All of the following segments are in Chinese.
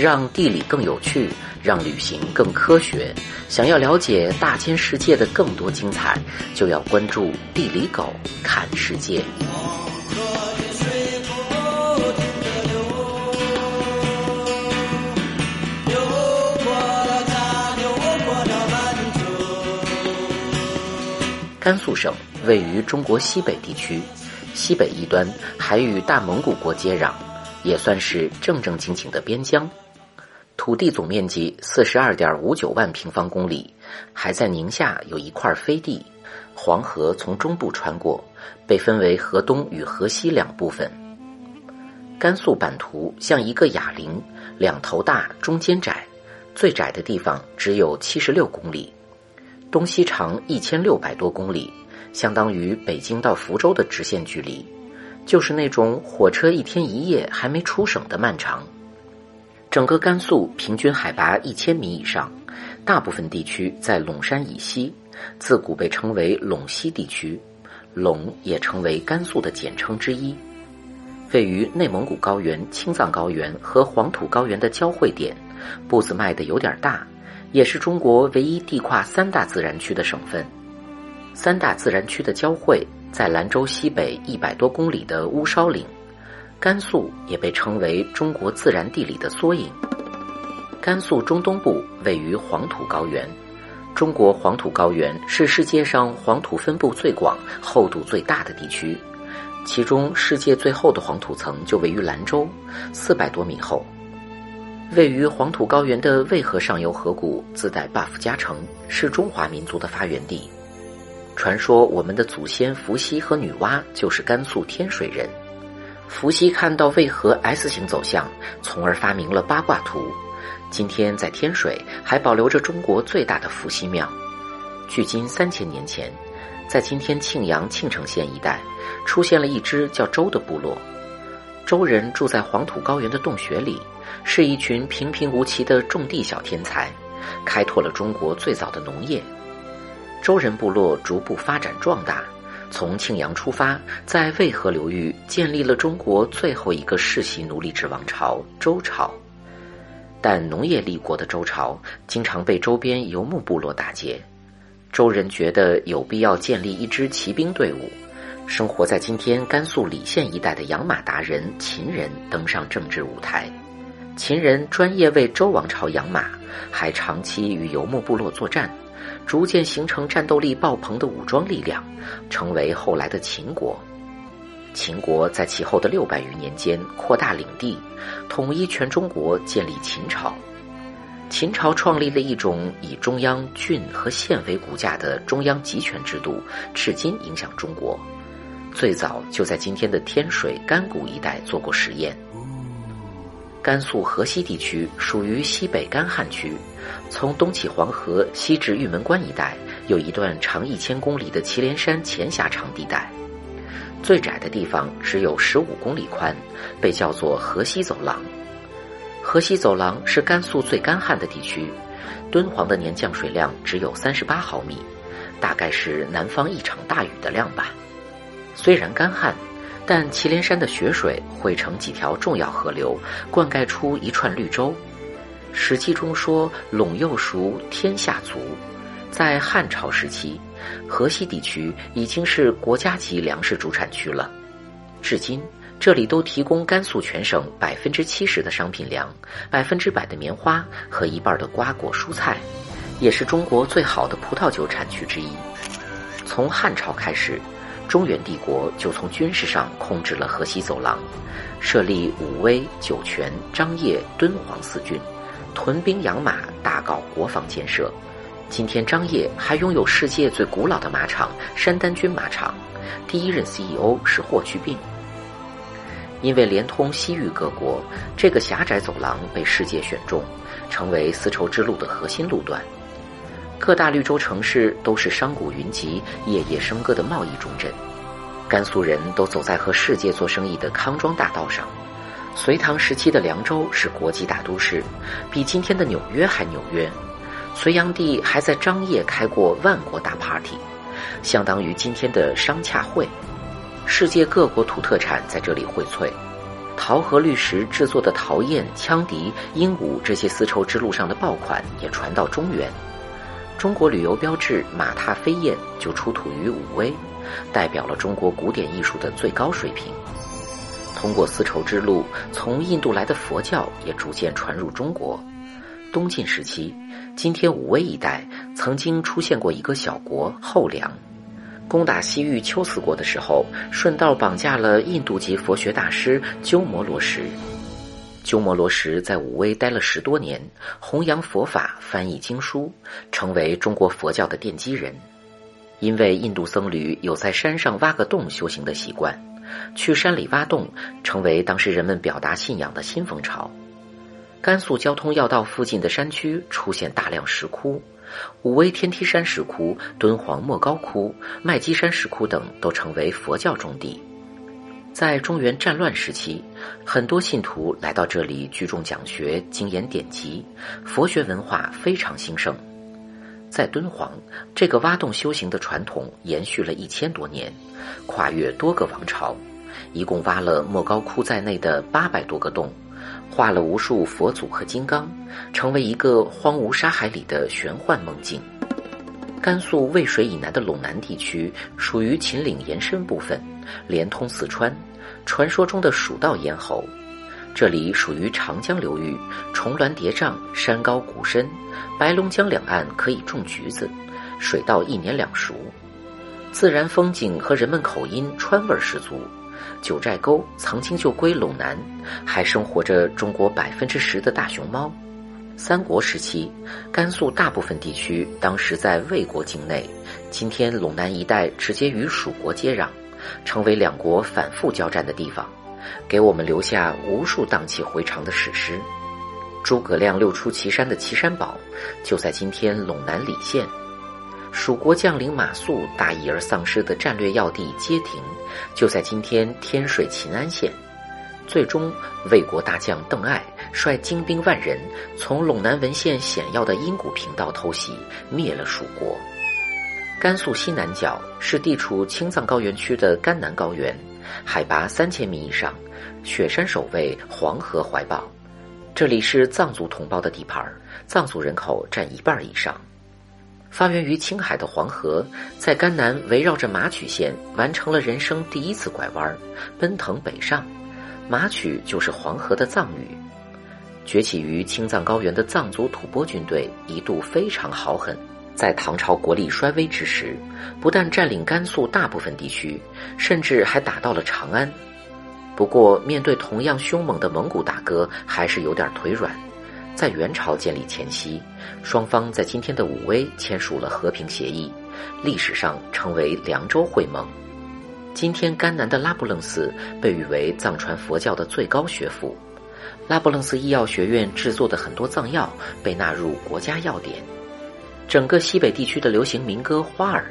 让地理更有趣，让旅行更科学。想要了解大千世界的更多精彩，就要关注地理狗看世界。甘肃省位于中国西北地区，西北一端还与大蒙古国接壤，也算是正正经经的边疆。土地总面积四十二点五九万平方公里，还在宁夏有一块飞地。黄河从中部穿过，被分为河东与河西两部分。甘肃版图像一个哑铃，两头大，中间窄，最窄的地方只有七十六公里。东西长一千六百多公里，相当于北京到福州的直线距离，就是那种火车一天一夜还没出省的漫长。整个甘肃平均海拔一千米以上，大部分地区在陇山以西，自古被称为陇西地区，陇也成为甘肃的简称之一。位于内蒙古高原、青藏高原和黄土高原的交汇点，步子迈的有点大。也是中国唯一地跨三大自然区的省份。三大自然区的交汇在兰州西北一百多公里的乌梢岭，甘肃也被称为中国自然地理的缩影。甘肃中东部位于黄土高原，中国黄土高原是世界上黄土分布最广、厚度最大的地区，其中世界最厚的黄土层就位于兰州，四百多米厚。位于黄土高原的渭河上游河谷自带 buff 加成，是中华民族的发源地。传说我们的祖先伏羲和女娲就是甘肃天水人。伏羲看到渭河 S 型走向，从而发明了八卦图。今天在天水还保留着中国最大的伏羲庙。距今三千年前，在今天庆阳庆城县一带，出现了一支叫周的部落。周人住在黄土高原的洞穴里。是一群平平无奇的种地小天才，开拓了中国最早的农业。周人部落逐步发展壮大，从庆阳出发，在渭河流域建立了中国最后一个世袭奴隶制王朝——周朝。但农业立国的周朝经常被周边游牧部落打劫，周人觉得有必要建立一支骑兵队伍。生活在今天甘肃礼县一带的养马达人秦人登上政治舞台。秦人专业为周王朝养马，还长期与游牧部落作战，逐渐形成战斗力爆棚的武装力量，成为后来的秦国。秦国在其后的六百余年间扩大领地，统一全中国，建立秦朝。秦朝创立了一种以中央郡和县为骨架的中央集权制度，至今影响中国。最早就在今天的天水、甘谷一带做过实验。甘肃河西地区属于西北干旱区，从东起黄河，西至玉门关一带，有一段长一千公里的祁连山前狭长地带，最窄的地方只有十五公里宽，被叫做河西走廊。河西走廊是甘肃最干旱的地区，敦煌的年降水量只有三十八毫米，大概是南方一场大雨的量吧。虽然干旱。但祁连山的雪水汇成几条重要河流，灌溉出一串绿洲。《史记》中说：“陇右熟，天下足。”在汉朝时期，河西地区已经是国家级粮食主产区了。至今，这里都提供甘肃全省百分之七十的商品粮、百分之百的棉花和一半的瓜果蔬菜，也是中国最好的葡萄酒产区之一。从汉朝开始。中原帝国就从军事上控制了河西走廊，设立武威、酒泉、张掖、敦煌四郡，屯兵养马，大搞国防建设。今天张掖还拥有世界最古老的马场——山丹军马场，第一任 CEO 是霍去病。因为连通西域各国，这个狭窄走廊被世界选中，成为丝绸之路的核心路段。各大绿洲城市都是商贾云集、夜夜笙歌的贸易重镇，甘肃人都走在和世界做生意的康庄大道上。隋唐时期的凉州是国际大都市，比今天的纽约还纽约。隋炀帝还在张掖开过万国大 party，相当于今天的商洽会。世界各国土特产在这里荟萃，桃核绿石制作的陶砚、羌笛、鹦鹉这些丝绸之路上的爆款也传到中原。中国旅游标志马踏飞燕就出土于武威，代表了中国古典艺术的最高水平。通过丝绸之路，从印度来的佛教也逐渐传入中国。东晋时期，今天武威一带曾经出现过一个小国后梁。攻打西域龟兹国的时候，顺道绑架了印度籍佛学大师鸠摩罗什。鸠摩罗什在武威待了十多年，弘扬佛法，翻译经书，成为中国佛教的奠基人。因为印度僧侣有在山上挖个洞修行的习惯，去山里挖洞成为当时人们表达信仰的新风潮。甘肃交通要道附近的山区出现大量石窟。武威天梯山石窟、敦煌莫高窟、麦积山石窟等都成为佛教重地。在中原战乱时期，很多信徒来到这里聚众讲学、精研典籍，佛学文化非常兴盛。在敦煌，这个挖洞修行的传统延续了一千多年，跨越多个王朝，一共挖了莫高窟在内的八百多个洞。画了无数佛祖和金刚，成为一个荒芜沙海里的玄幻梦境。甘肃渭水以南的陇南地区属于秦岭延伸部分，连通四川。传说中的蜀道咽喉，这里属于长江流域，重峦叠嶂，山高谷深。白龙江两岸可以种橘子，水稻一年两熟，自然风景和人们口音川味十足。九寨沟曾经就归陇南，还生活着中国百分之十的大熊猫。三国时期，甘肃大部分地区当时在魏国境内，今天陇南一带直接与蜀国接壤，成为两国反复交战的地方，给我们留下无数荡气回肠的史诗。诸葛亮六出祁山的祁山堡，就在今天陇南礼县。蜀国将领马谡大意而丧失的战略要地街亭，就在今天天水秦安县。最终，魏国大将邓艾率精兵万人从陇南文县险要的阴谷平道偷袭，灭了蜀国。甘肃西南角是地处青藏高原区的甘南高原，海拔三千米以上，雪山守卫，黄河怀抱。这里是藏族同胞的地盘，藏族人口占一半以上。发源于青海的黄河，在甘南围绕着马曲县完成了人生第一次拐弯，奔腾北上。马曲就是黄河的藏语。崛起于青藏高原的藏族吐蕃军队一度非常豪狠，在唐朝国力衰微之时，不但占领甘肃大部分地区，甚至还打到了长安。不过，面对同样凶猛的蒙古大哥，还是有点腿软。在元朝建立前夕，双方在今天的武威签署了和平协议，历史上称为凉州会盟。今天甘南的拉卜楞寺被誉为藏传佛教的最高学府，拉卜楞寺医药学院制作的很多藏药被纳入国家药典。整个西北地区的流行民歌《花儿》，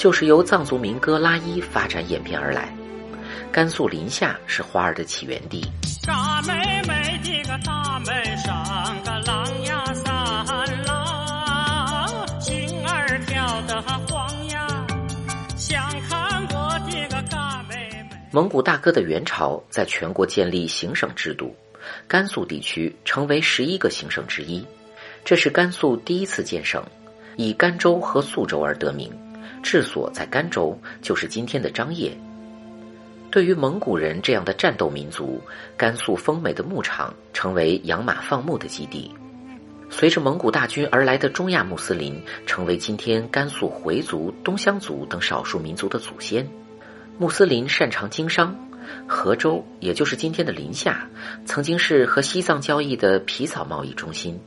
就是由藏族民歌拉伊发展演变而来。甘肃临夏是花儿的起源地。大妹妹的个大妹上个狼呀三郎，心儿跳得慌呀，想看我的个大妹妹。蒙古大哥的元朝在全国建立行省制度，甘肃地区成为十一个行省之一，这是甘肃第一次建省，以甘州和肃州而得名，治所在甘州，就是今天的张掖。对于蒙古人这样的战斗民族，甘肃丰美的牧场成为养马放牧的基地。随着蒙古大军而来的中亚穆斯林，成为今天甘肃回族、东乡族等少数民族的祖先。穆斯林擅长经商，河州也就是今天的临夏，曾经是和西藏交易的皮草贸易中心。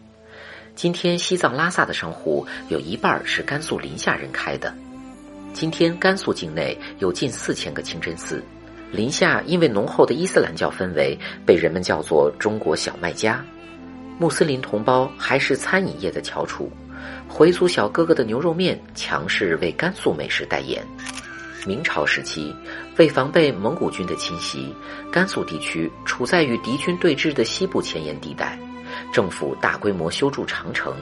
今天西藏拉萨的商户有一半是甘肃临夏人开的。今天甘肃境内有近四千个清真寺。临夏因为浓厚的伊斯兰教氛围，被人们叫做“中国小麦家”。穆斯林同胞还是餐饮业的翘楚，回族小哥哥的牛肉面强势为甘肃美食代言。明朝时期，为防备蒙古军的侵袭，甘肃地区处在与敌军对峙的西部前沿地带，政府大规模修筑长城，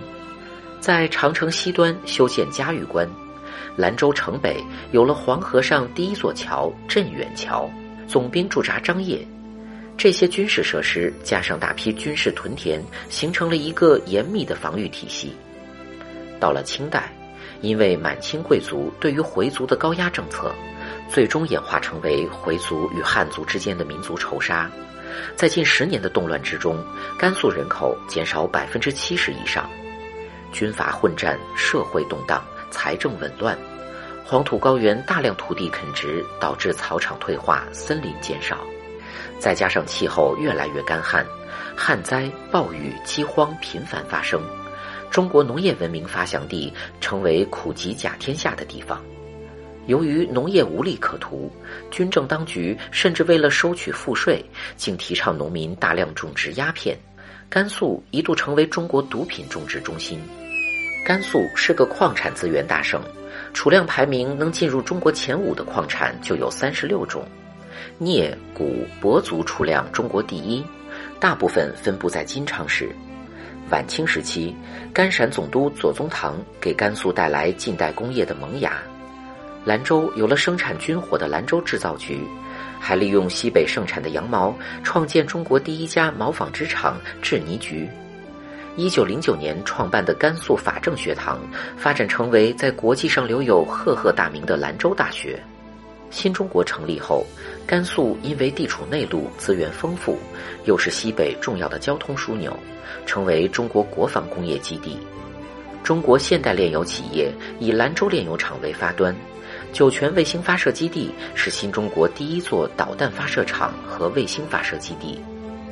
在长城西端修建嘉峪关，兰州城北有了黄河上第一座桥镇远桥。总兵驻扎张掖，这些军事设施加上大批军事屯田，形成了一个严密的防御体系。到了清代，因为满清贵族对于回族的高压政策，最终演化成为回族与汉族之间的民族仇杀。在近十年的动乱之中，甘肃人口减少百分之七十以上，军阀混战，社会动荡，财政紊乱，黄土高原大量土地垦殖，导致草场退化，森林减少，再加上气候越来越干旱，旱灾、暴雨、饥荒频繁发生，中国农业文明发祥地成为苦极甲天下的地方。由于农业无利可图，军政当局甚至为了收取赋税，竟提倡农民大量种植鸦片。甘肃一度成为中国毒品种植中心。甘肃是个矿产资源大省，储量排名能进入中国前五的矿产就有三十六种，镍、钴、铂族储量中国第一，大部分分布在金昌市。晚清时期，甘陕总督左宗棠给甘肃带来近代工业的萌芽。兰州有了生产军火的兰州制造局，还利用西北盛产的羊毛，创建中国第一家毛纺织厂制泥局。一九零九年创办的甘肃法政学堂，发展成为在国际上留有赫赫大名的兰州大学。新中国成立后，甘肃因为地处内陆，资源丰富，又是西北重要的交通枢纽，成为中国国防工业基地。中国现代炼油企业以兰州炼油厂为发端。酒泉卫星发射基地是新中国第一座导弹发射场和卫星发射基地，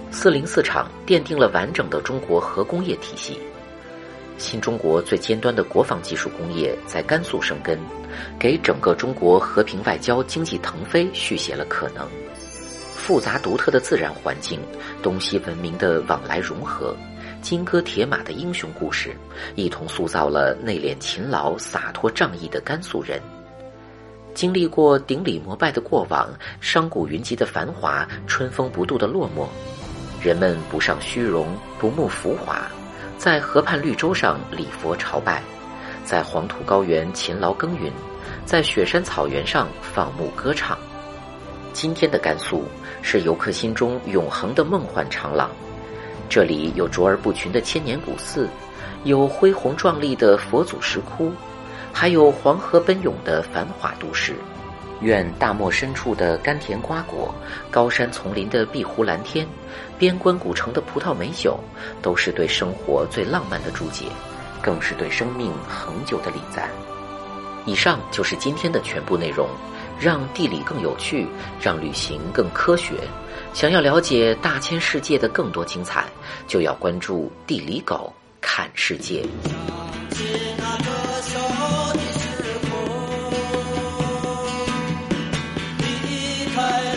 四零四厂奠定了完整的中国核工业体系。新中国最尖端的国防技术工业在甘肃生根，给整个中国和平外交、经济腾飞续写了可能。复杂独特的自然环境，东西文明的往来融合，金戈铁马的英雄故事，一同塑造了内敛勤劳、洒脱仗义的甘肃人。经历过顶礼膜拜的过往，商贾云集的繁华，春风不度的落寞，人们不尚虚荣，不慕浮华，在河畔绿洲上礼佛朝拜，在黄土高原勤劳耕耘，在雪山草原上放牧歌唱。今天的甘肃是游客心中永恒的梦幻长廊，这里有卓而不群的千年古寺，有恢宏壮丽的佛祖石窟。还有黄河奔涌的繁华都市，愿大漠深处的甘甜瓜果，高山丛林的碧湖蓝天，边关古城的葡萄美酒，都是对生活最浪漫的注解，更是对生命恒久的礼赞。以上就是今天的全部内容，让地理更有趣，让旅行更科学。想要了解大千世界的更多精彩，就要关注地理狗看世界。my